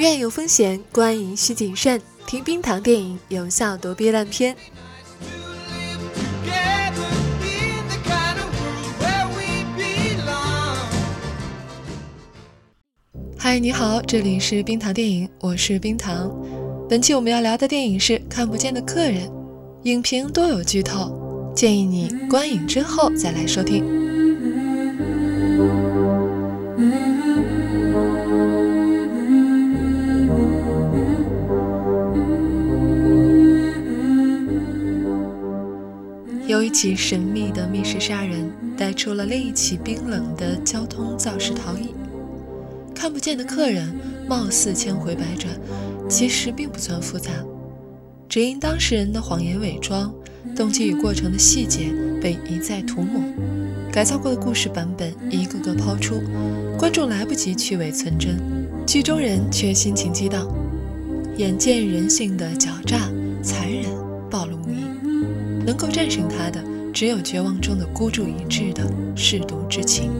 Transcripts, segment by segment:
院有风险，观影需谨慎。听冰糖电影，有效躲避烂片。嗨，你好，这里是冰糖电影，我是冰糖。本期我们要聊的电影是《看不见的客人》，影评多有剧透，建议你观影之后再来收听。一起神秘的密室杀人，带出了另一起冰冷的交通肇事逃逸。看不见的客人，貌似千回百转，其实并不算复杂，只因当事人的谎言伪装、动机与过程的细节被一再涂抹，改造过的故事版本一个个抛出，观众来不及去伪存真，剧中人却心情激荡，眼见人性的狡诈、能够战胜他的，只有绝望中的孤注一掷的舐犊之情。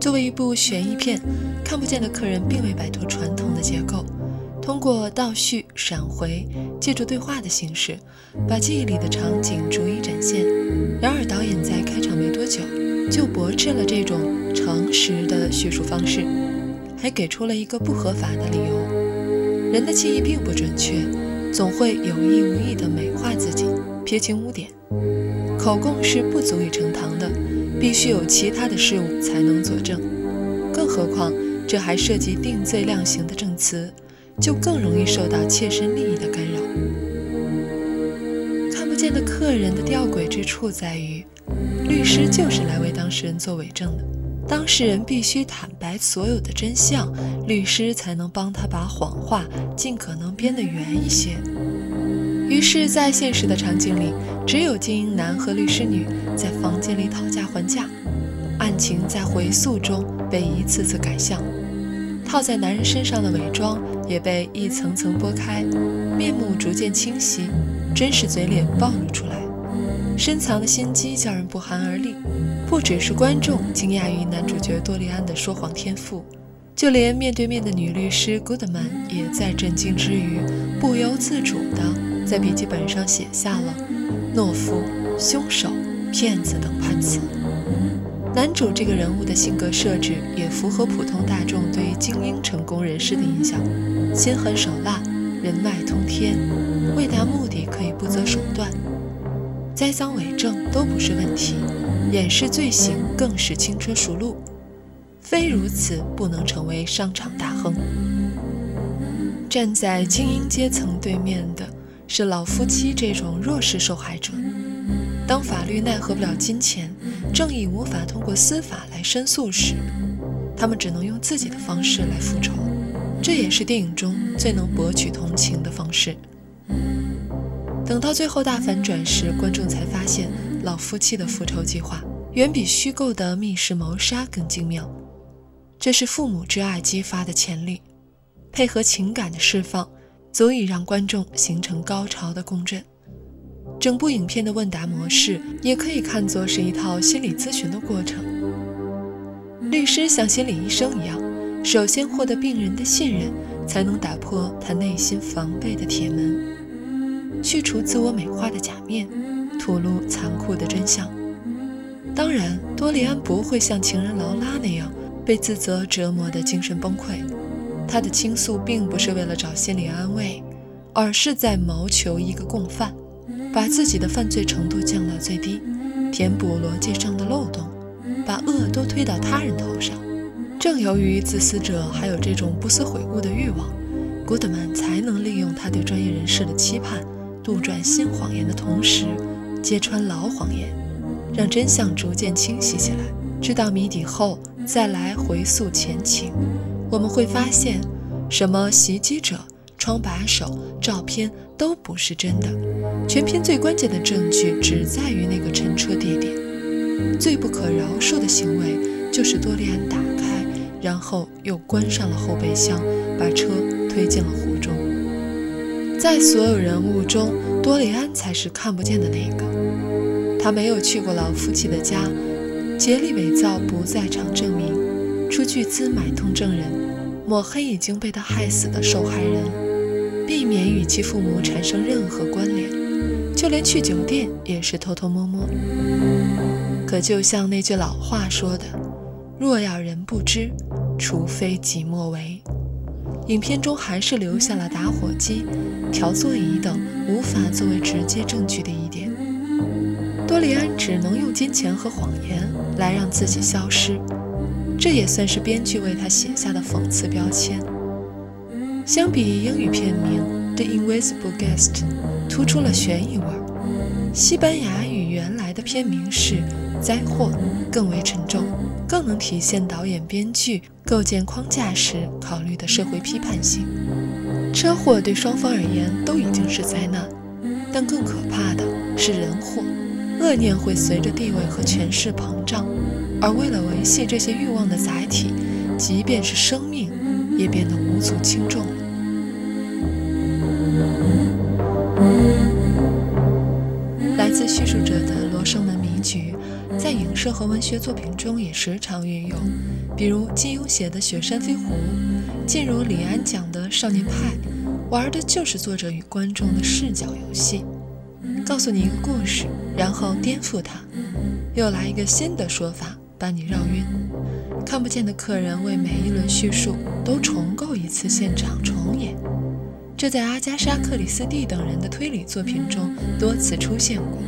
作为一部悬疑片，《看不见的客人》并未摆脱传统的结构，通过倒叙、闪回，借助对话的形式，把记忆里的场景逐一展现。然而，导演在开场没多久就驳斥了这种诚实的叙述方式，还给出了一个不合法的理由：人的记忆并不准确，总会有意无意地美化自己，撇清污点。口供是不足以成堂的。必须有其他的事物才能佐证，更何况这还涉及定罪量刑的证词，就更容易受到切身利益的干扰。看不见的客人的吊诡之处在于，律师就是来为当事人做伪证的，当事人必须坦白所有的真相，律师才能帮他把谎话尽可能编得圆一些。于是，在现实的场景里，只有精英男和律师女在房间里讨价还价，案情在回溯中被一次次改向，套在男人身上的伪装也被一层层剥开，面目逐渐清晰，真实嘴脸暴露出来，深藏的心机叫人不寒而栗。不只是观众惊讶于男主角多利安的说谎天赋，就连面对面的女律师 Goodman 也在震惊之余，不由自主的。在笔记本上写下了“懦夫”“凶手”“骗子”等判词。男主这个人物的性格设置也符合普通大众对于精英成功人士的印象：心狠手辣，人脉通天，为达目的可以不择手段，栽赃伪证都不是问题，掩饰罪行更是轻车熟路。非如此，不能成为商场大亨。站在精英阶层对面的。是老夫妻这种弱势受害者，当法律奈何不了金钱，正义无法通过司法来申诉时，他们只能用自己的方式来复仇，这也是电影中最能博取同情的方式。等到最后大反转时，观众才发现老夫妻的复仇计划远比虚构的密室谋杀更精妙，这是父母之爱激发的潜力，配合情感的释放。足以让观众形成高潮的共振。整部影片的问答模式也可以看作是一套心理咨询的过程。律师像心理医生一样，首先获得病人的信任，才能打破他内心防备的铁门，去除自我美化的假面，吐露残酷的真相。当然，多利安不会像情人劳拉那样被自责折磨的精神崩溃。他的倾诉并不是为了找心理安慰，而是在谋求一个共犯，把自己的犯罪程度降到最低，填补逻辑上的漏洞，把恶都推到他人头上。正由于自私者还有这种不思悔悟的欲望，古德曼才能利用他对专业人士的期盼，杜撰新谎言的同时，揭穿老谎言，让真相逐渐清晰起来。知道谜底后，再来回溯前情。我们会发现，什么袭击者、窗把手、照片都不是真的。全片最关键的证据只在于那个乘车地点。最不可饶恕的行为就是多利安打开，然后又关上了后备箱，把车推进了湖中。在所有人物中，多利安才是看不见的那个。他没有去过老夫妻的家，竭力伪造不在场证明。出巨资买通证人，抹黑已经被他害死的受害人，避免与其父母产生任何关联，就连去酒店也是偷偷摸摸。可就像那句老话说的：“若要人不知，除非己莫为。”影片中还是留下了打火机、调座椅等无法作为直接证据的一点。多利安只能用金钱和谎言来让自己消失，这也算是编剧为他写下的讽刺标签。相比英语片名《The Invisible Guest》，突出了悬疑味儿。西班牙语原来的片名是《灾祸》，更为沉重。更能体现导演、编剧构建框架时考虑的社会批判性。车祸对双方而言都已经是灾难，但更可怕的是人祸，恶念会随着地位和权势膨胀，而为了维系这些欲望的载体，即便是生命，也变得无足轻重了。来自叙述者的罗生门谜局。在影视和文学作品中也时常运用，比如金庸写的《雪山飞狐》，进入李安讲的《少年派》，玩的就是作者与观众的视角游戏，告诉你一个故事，然后颠覆它，又来一个新的说法，把你绕晕。看不见的客人为每一轮叙述都重构一次现场重演，这在阿加莎·克里斯蒂等人的推理作品中多次出现过。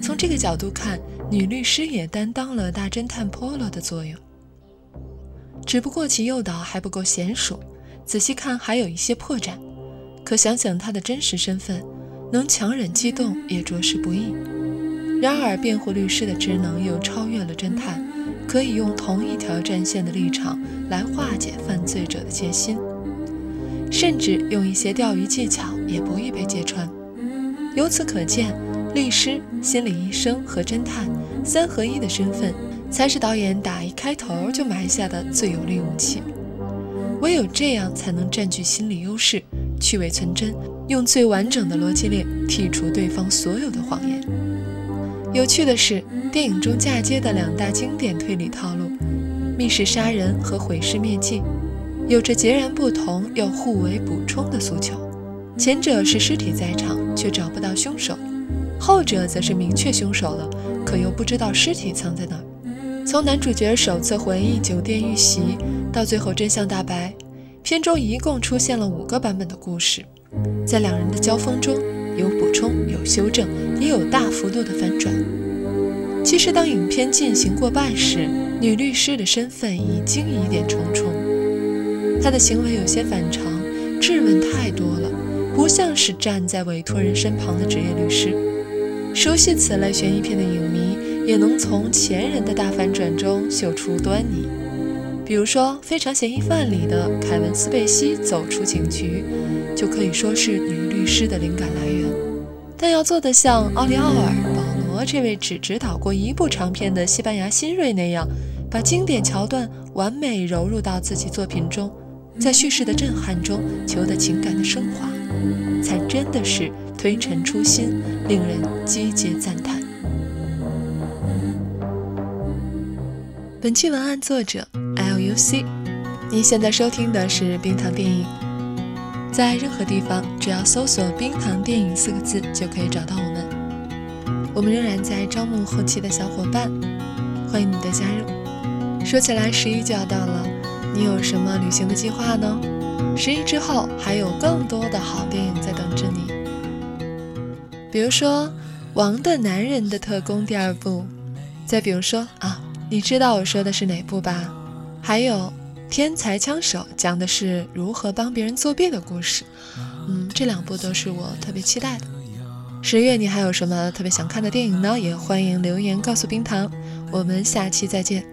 从这个角度看，女律师也担当了大侦探 Polo 的作用，只不过其诱导还不够娴熟，仔细看还有一些破绽。可想想她的真实身份，能强忍激动也着实不易。然而，辩护律师的职能又超越了侦探，可以用同一条战线的立场来化解犯罪者的戒心，甚至用一些钓鱼技巧也不易被揭穿。由此可见。律师、心理医生和侦探三合一的身份，才是导演打一开头就埋下的最有力武器。唯有这样，才能占据心理优势，去伪存真，用最完整的逻辑链剔除对方所有的谎言。有趣的是，电影中嫁接的两大经典推理套路——密室杀人和毁尸灭迹，有着截然不同又互为补充的诉求。前者是尸体在场，却找不到凶手。后者则是明确凶手了，可又不知道尸体藏在哪儿。从男主角首次回忆酒店遇袭到最后真相大白，片中一共出现了五个版本的故事。在两人的交锋中，有补充，有修正，也有大幅度的反转。其实，当影片进行过半时，女律师的身份已经疑点重重，她的行为有些反常，质问太多了，不像是站在委托人身旁的职业律师。熟悉此类悬疑片的影迷，也能从前人的大反转中嗅出端倪。比如说，《非常嫌疑犯》里的凯文·斯贝西走出警局，就可以说是女律师的灵感来源。但要做得像奥利奥尔·保罗这位只指导过一部长片的西班牙新锐那样，把经典桥段完美融入到自己作品中，在叙事的震撼中求得情感的升华，才真的是。推陈出新，令人击节赞叹。本期文案作者 L U C，您现在收听的是冰糖电影。在任何地方，只要搜索“冰糖电影”四个字，就可以找到我们。我们仍然在招募后期的小伙伴，欢迎你的加入。说起来，十一就要到了，你有什么旅行的计划呢？十一之后，还有更多的好电影在等着你。比如说《王的男人的特工》第二部，再比如说啊，你知道我说的是哪部吧？还有《天才枪手》，讲的是如何帮别人作弊的故事。嗯，这两部都是我特别期待的。十月你还有什么特别想看的电影呢？也欢迎留言告诉冰糖。我们下期再见。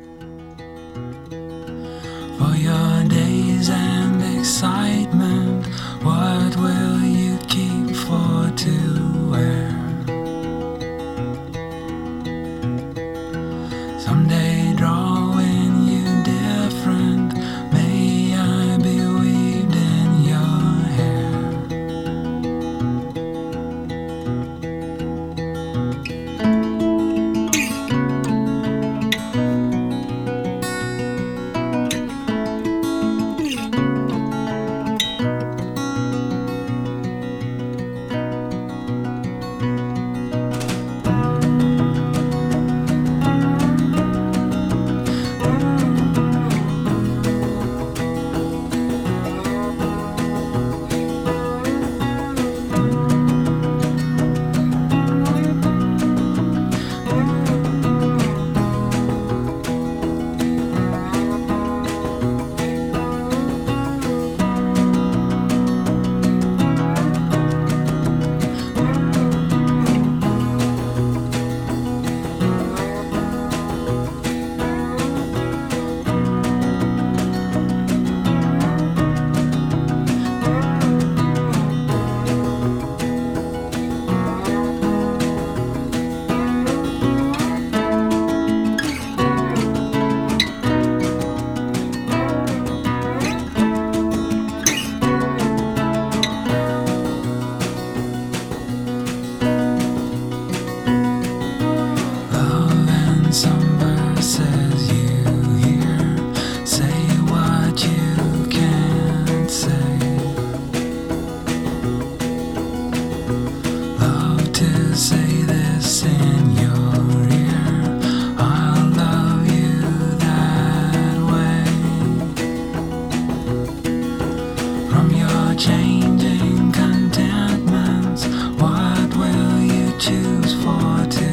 for